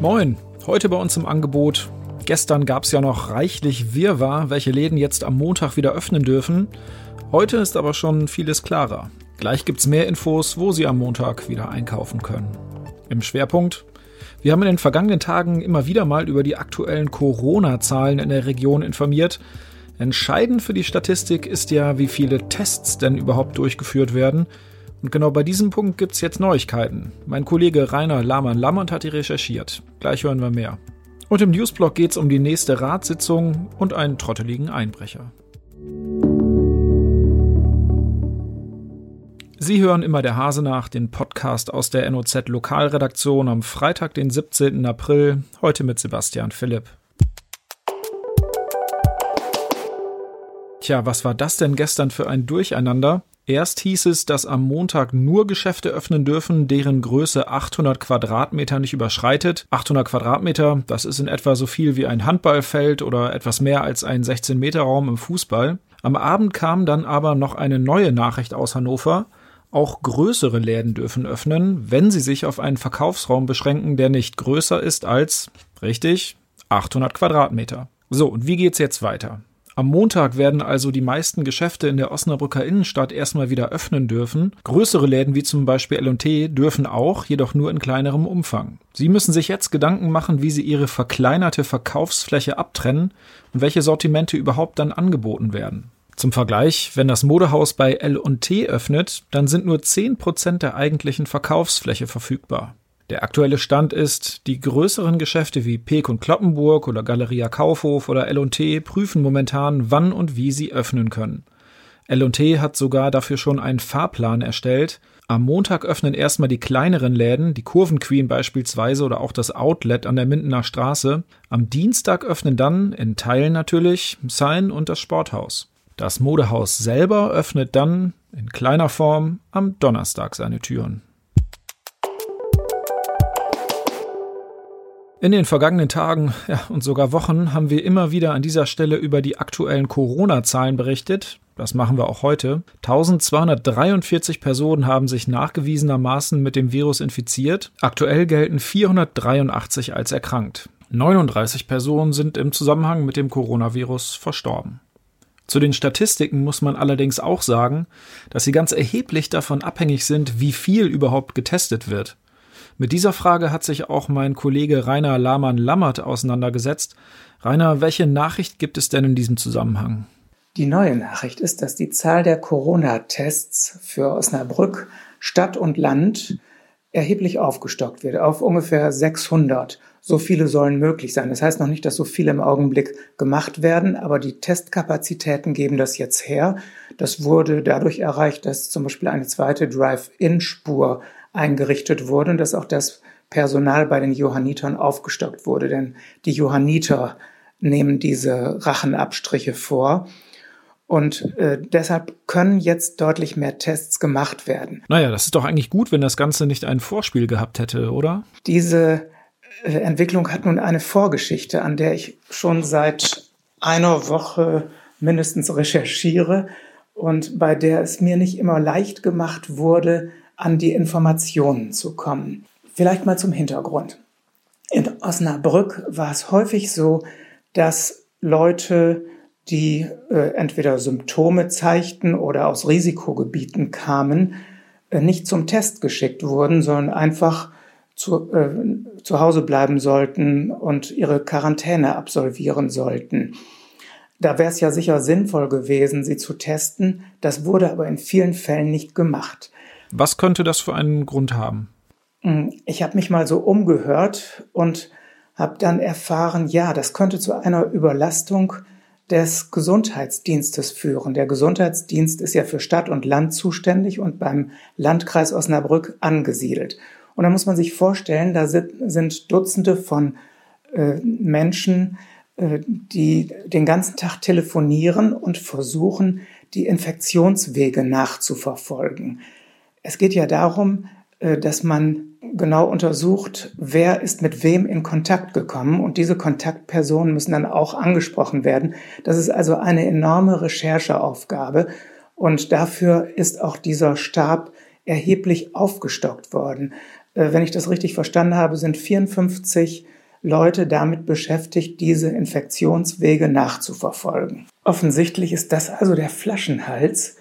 Moin, heute bei uns im Angebot. Gestern gab es ja noch reichlich Wirrwarr, welche Läden jetzt am Montag wieder öffnen dürfen. Heute ist aber schon vieles klarer. Gleich gibt's mehr Infos, wo Sie am Montag wieder einkaufen können. Im Schwerpunkt wir haben in den vergangenen Tagen immer wieder mal über die aktuellen Corona-Zahlen in der Region informiert. Entscheidend für die Statistik ist ja, wie viele Tests denn überhaupt durchgeführt werden. Und genau bei diesem Punkt gibt's jetzt Neuigkeiten. Mein Kollege Rainer Lahmann-Lammert hat die recherchiert. Gleich hören wir mehr. Und im Newsblog geht's um die nächste Ratssitzung und einen trotteligen Einbrecher. Sie hören immer der Hase nach, den Podcast aus der NOZ Lokalredaktion am Freitag, den 17. April, heute mit Sebastian Philipp. Tja, was war das denn gestern für ein Durcheinander? Erst hieß es, dass am Montag nur Geschäfte öffnen dürfen, deren Größe 800 Quadratmeter nicht überschreitet. 800 Quadratmeter, das ist in etwa so viel wie ein Handballfeld oder etwas mehr als ein 16-Meter-Raum im Fußball. Am Abend kam dann aber noch eine neue Nachricht aus Hannover. Auch größere Läden dürfen öffnen, wenn sie sich auf einen Verkaufsraum beschränken, der nicht größer ist als, richtig, 800 Quadratmeter. So, und wie geht's jetzt weiter? Am Montag werden also die meisten Geschäfte in der Osnabrücker Innenstadt erstmal wieder öffnen dürfen. Größere Läden wie zum Beispiel L&T dürfen auch, jedoch nur in kleinerem Umfang. Sie müssen sich jetzt Gedanken machen, wie sie ihre verkleinerte Verkaufsfläche abtrennen und welche Sortimente überhaupt dann angeboten werden. Zum Vergleich, wenn das Modehaus bei L&T öffnet, dann sind nur 10% der eigentlichen Verkaufsfläche verfügbar. Der aktuelle Stand ist, die größeren Geschäfte wie Peek und Kloppenburg oder Galeria Kaufhof oder L&T prüfen momentan, wann und wie sie öffnen können. L&T hat sogar dafür schon einen Fahrplan erstellt. Am Montag öffnen erstmal die kleineren Läden, die Kurvenqueen beispielsweise oder auch das Outlet an der Mindener Straße. Am Dienstag öffnen dann, in Teilen natürlich, Sein und das Sporthaus. Das Modehaus selber öffnet dann, in kleiner Form, am Donnerstag seine Türen. In den vergangenen Tagen ja, und sogar Wochen haben wir immer wieder an dieser Stelle über die aktuellen Corona-Zahlen berichtet. Das machen wir auch heute. 1243 Personen haben sich nachgewiesenermaßen mit dem Virus infiziert. Aktuell gelten 483 als erkrankt. 39 Personen sind im Zusammenhang mit dem Coronavirus verstorben. Zu den Statistiken muss man allerdings auch sagen, dass sie ganz erheblich davon abhängig sind, wie viel überhaupt getestet wird. Mit dieser Frage hat sich auch mein Kollege Rainer Lahmann-Lammert auseinandergesetzt. Rainer, welche Nachricht gibt es denn in diesem Zusammenhang? Die neue Nachricht ist, dass die Zahl der Corona-Tests für Osnabrück, Stadt und Land erheblich aufgestockt wird, auf ungefähr 600. So viele sollen möglich sein. Das heißt noch nicht, dass so viele im Augenblick gemacht werden, aber die Testkapazitäten geben das jetzt her. Das wurde dadurch erreicht, dass zum Beispiel eine zweite Drive-In-Spur eingerichtet wurde und dass auch das Personal bei den Johannitern aufgestockt wurde. Denn die Johanniter nehmen diese Rachenabstriche vor. Und äh, deshalb können jetzt deutlich mehr Tests gemacht werden. Naja, das ist doch eigentlich gut, wenn das Ganze nicht ein Vorspiel gehabt hätte, oder? Diese äh, Entwicklung hat nun eine Vorgeschichte, an der ich schon seit einer Woche mindestens recherchiere und bei der es mir nicht immer leicht gemacht wurde, an die Informationen zu kommen. Vielleicht mal zum Hintergrund. In Osnabrück war es häufig so, dass Leute, die äh, entweder Symptome zeigten oder aus Risikogebieten kamen, äh, nicht zum Test geschickt wurden, sondern einfach zu, äh, zu Hause bleiben sollten und ihre Quarantäne absolvieren sollten. Da wäre es ja sicher sinnvoll gewesen, sie zu testen. Das wurde aber in vielen Fällen nicht gemacht. Was könnte das für einen Grund haben? Hm, ich habe mich mal so umgehört und habe dann erfahren, ja, das könnte zu einer Überlastung des Gesundheitsdienstes führen. Der Gesundheitsdienst ist ja für Stadt und Land zuständig und beim Landkreis Osnabrück angesiedelt. Und da muss man sich vorstellen, da sind Dutzende von äh, Menschen, äh, die den ganzen Tag telefonieren und versuchen, die Infektionswege nachzuverfolgen. Es geht ja darum, äh, dass man genau untersucht, wer ist mit wem in Kontakt gekommen und diese Kontaktpersonen müssen dann auch angesprochen werden. Das ist also eine enorme Rechercheaufgabe und dafür ist auch dieser Stab erheblich aufgestockt worden. Äh, wenn ich das richtig verstanden habe, sind 54 Leute damit beschäftigt, diese Infektionswege nachzuverfolgen. Offensichtlich ist das also der Flaschenhals,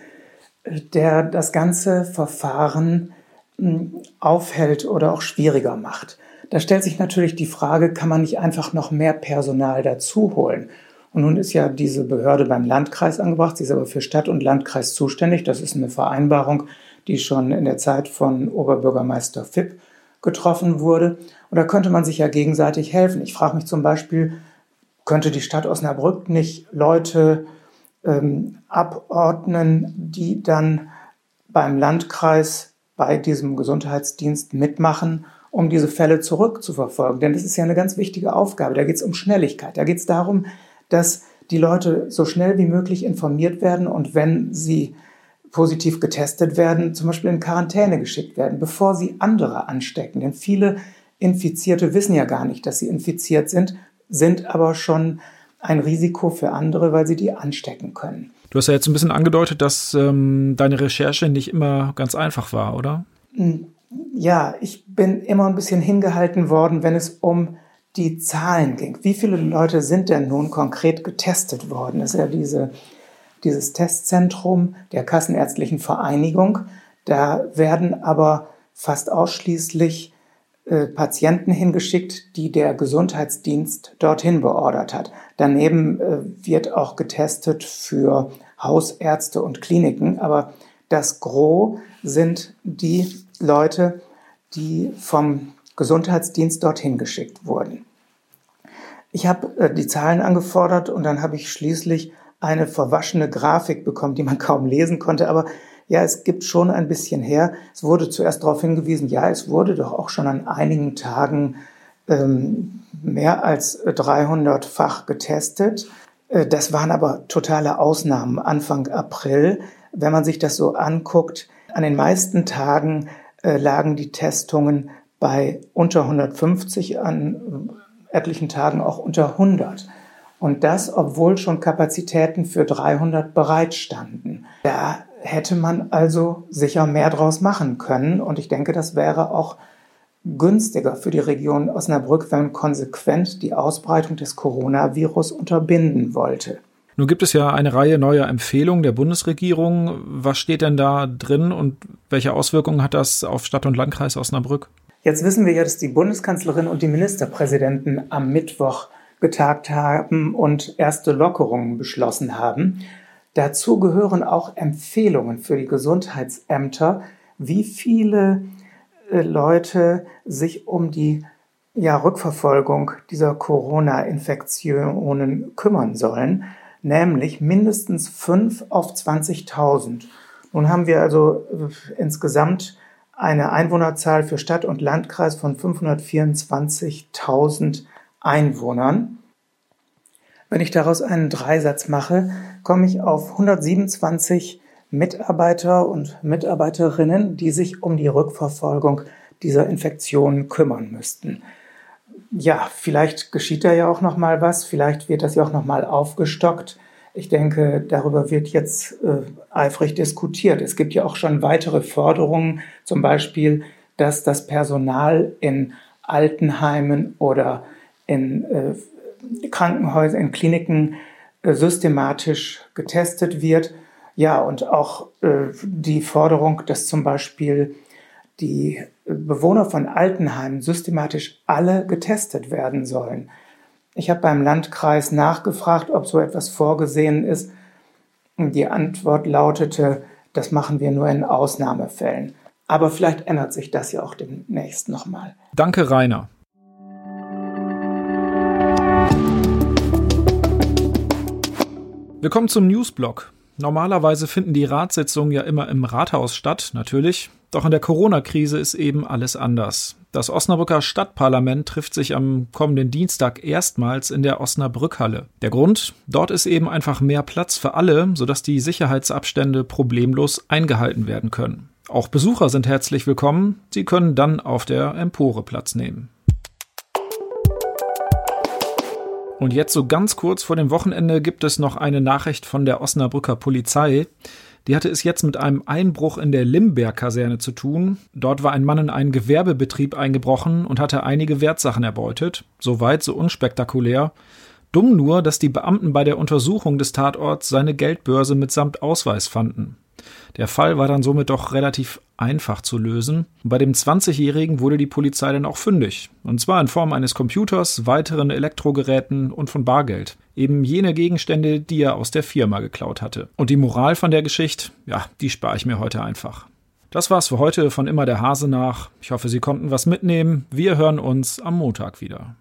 der das ganze Verfahren hm, aufhält oder auch schwieriger macht. Da stellt sich natürlich die Frage, kann man nicht einfach noch mehr Personal dazu holen? Und nun ist ja diese Behörde beim Landkreis angebracht, sie ist aber für Stadt und Landkreis zuständig. Das ist eine Vereinbarung, die schon in der Zeit von Oberbürgermeister Fipp getroffen wurde. Und da könnte man sich ja gegenseitig helfen. Ich frage mich zum Beispiel, könnte die Stadt Osnabrück nicht Leute ähm, abordnen, die dann beim Landkreis bei diesem Gesundheitsdienst mitmachen, um diese Fälle zurückzuverfolgen? Denn das ist ja eine ganz wichtige Aufgabe. Da geht es um Schnelligkeit. Da geht es darum, dass die Leute so schnell wie möglich informiert werden und wenn sie positiv getestet werden, zum Beispiel in Quarantäne geschickt werden, bevor sie andere anstecken. Denn viele Infizierte wissen ja gar nicht, dass sie infiziert sind, sind aber schon ein Risiko für andere, weil sie die anstecken können. Du hast ja jetzt ein bisschen angedeutet, dass ähm, deine Recherche nicht immer ganz einfach war, oder? Hm, ja, ich bin immer ein bisschen hingehalten worden, wenn es um die Zahlen ging. Wie viele Leute sind denn nun konkret getestet worden? Das ist ja diese dieses Testzentrum der Kassenärztlichen Vereinigung. Da werden aber fast ausschließlich Patienten hingeschickt, die der Gesundheitsdienst dorthin beordert hat. Daneben äh, wird auch getestet für Hausärzte und Kliniken, aber das Gros sind die Leute, die vom Gesundheitsdienst dorthin geschickt wurden. Ich habe äh, die Zahlen angefordert und dann habe ich schließlich eine verwaschene Grafik bekommen, die man kaum lesen konnte. Aber ja, es gibt schon ein bisschen her. Es wurde zuerst darauf hingewiesen, ja, es wurde doch auch schon an einigen Tagen ähm, mehr als 300-fach getestet. Äh, das waren aber totale Ausnahmen Anfang April. Wenn man sich das so anguckt, an den meisten Tagen äh, lagen die Testungen bei unter 150, an etlichen Tagen auch unter 100. Und das, obwohl schon Kapazitäten für 300 bereitstanden. Da hätte man also sicher mehr draus machen können. Und ich denke, das wäre auch günstiger für die Region Osnabrück, wenn man konsequent die Ausbreitung des Coronavirus unterbinden wollte. Nun gibt es ja eine Reihe neuer Empfehlungen der Bundesregierung. Was steht denn da drin und welche Auswirkungen hat das auf Stadt und Landkreis Osnabrück? Jetzt wissen wir ja, dass die Bundeskanzlerin und die Ministerpräsidenten am Mittwoch getagt haben und erste Lockerungen beschlossen haben. Dazu gehören auch Empfehlungen für die Gesundheitsämter, wie viele äh, Leute sich um die ja, Rückverfolgung dieser Corona-Infektionen kümmern sollen, nämlich mindestens 5 auf 20.000. Nun haben wir also äh, insgesamt eine Einwohnerzahl für Stadt und Landkreis von 524.000 Einwohnern. Wenn ich daraus einen Dreisatz mache, komme ich auf 127 Mitarbeiter und Mitarbeiterinnen, die sich um die Rückverfolgung dieser Infektionen kümmern müssten. Ja, vielleicht geschieht da ja auch noch mal was, vielleicht wird das ja auch noch mal aufgestockt. Ich denke, darüber wird jetzt äh, eifrig diskutiert. Es gibt ja auch schon weitere Forderungen, zum Beispiel, dass das Personal in Altenheimen oder in äh, Krankenhäusern, in Kliniken äh, systematisch getestet wird. Ja, und auch äh, die Forderung, dass zum Beispiel die Bewohner von Altenheimen systematisch alle getestet werden sollen. Ich habe beim Landkreis nachgefragt, ob so etwas vorgesehen ist. Die Antwort lautete, das machen wir nur in Ausnahmefällen. Aber vielleicht ändert sich das ja auch demnächst nochmal. Danke, Rainer. Willkommen zum Newsblog. Normalerweise finden die Ratssitzungen ja immer im Rathaus statt, natürlich. Doch in der Corona-Krise ist eben alles anders. Das Osnabrücker Stadtparlament trifft sich am kommenden Dienstag erstmals in der Osnabrückhalle. Der Grund? Dort ist eben einfach mehr Platz für alle, sodass die Sicherheitsabstände problemlos eingehalten werden können. Auch Besucher sind herzlich willkommen. Sie können dann auf der Empore Platz nehmen. Und jetzt so ganz kurz vor dem Wochenende gibt es noch eine Nachricht von der Osnabrücker Polizei. Die hatte es jetzt mit einem Einbruch in der Limberg-Kaserne zu tun. Dort war ein Mann in einen Gewerbebetrieb eingebrochen und hatte einige Wertsachen erbeutet. Soweit so unspektakulär. Dumm nur, dass die Beamten bei der Untersuchung des Tatorts seine Geldbörse mitsamt Ausweis fanden. Der Fall war dann somit doch relativ einfach zu lösen. bei dem 20-Jährigen wurde die Polizei dann auch fündig. Und zwar in Form eines Computers, weiteren Elektrogeräten und von Bargeld. Eben jene Gegenstände, die er aus der Firma geklaut hatte. Und die Moral von der Geschichte, ja, die spare ich mir heute einfach. Das war's für heute von immer der Hase nach. Ich hoffe, Sie konnten was mitnehmen. Wir hören uns am Montag wieder.